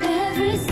Though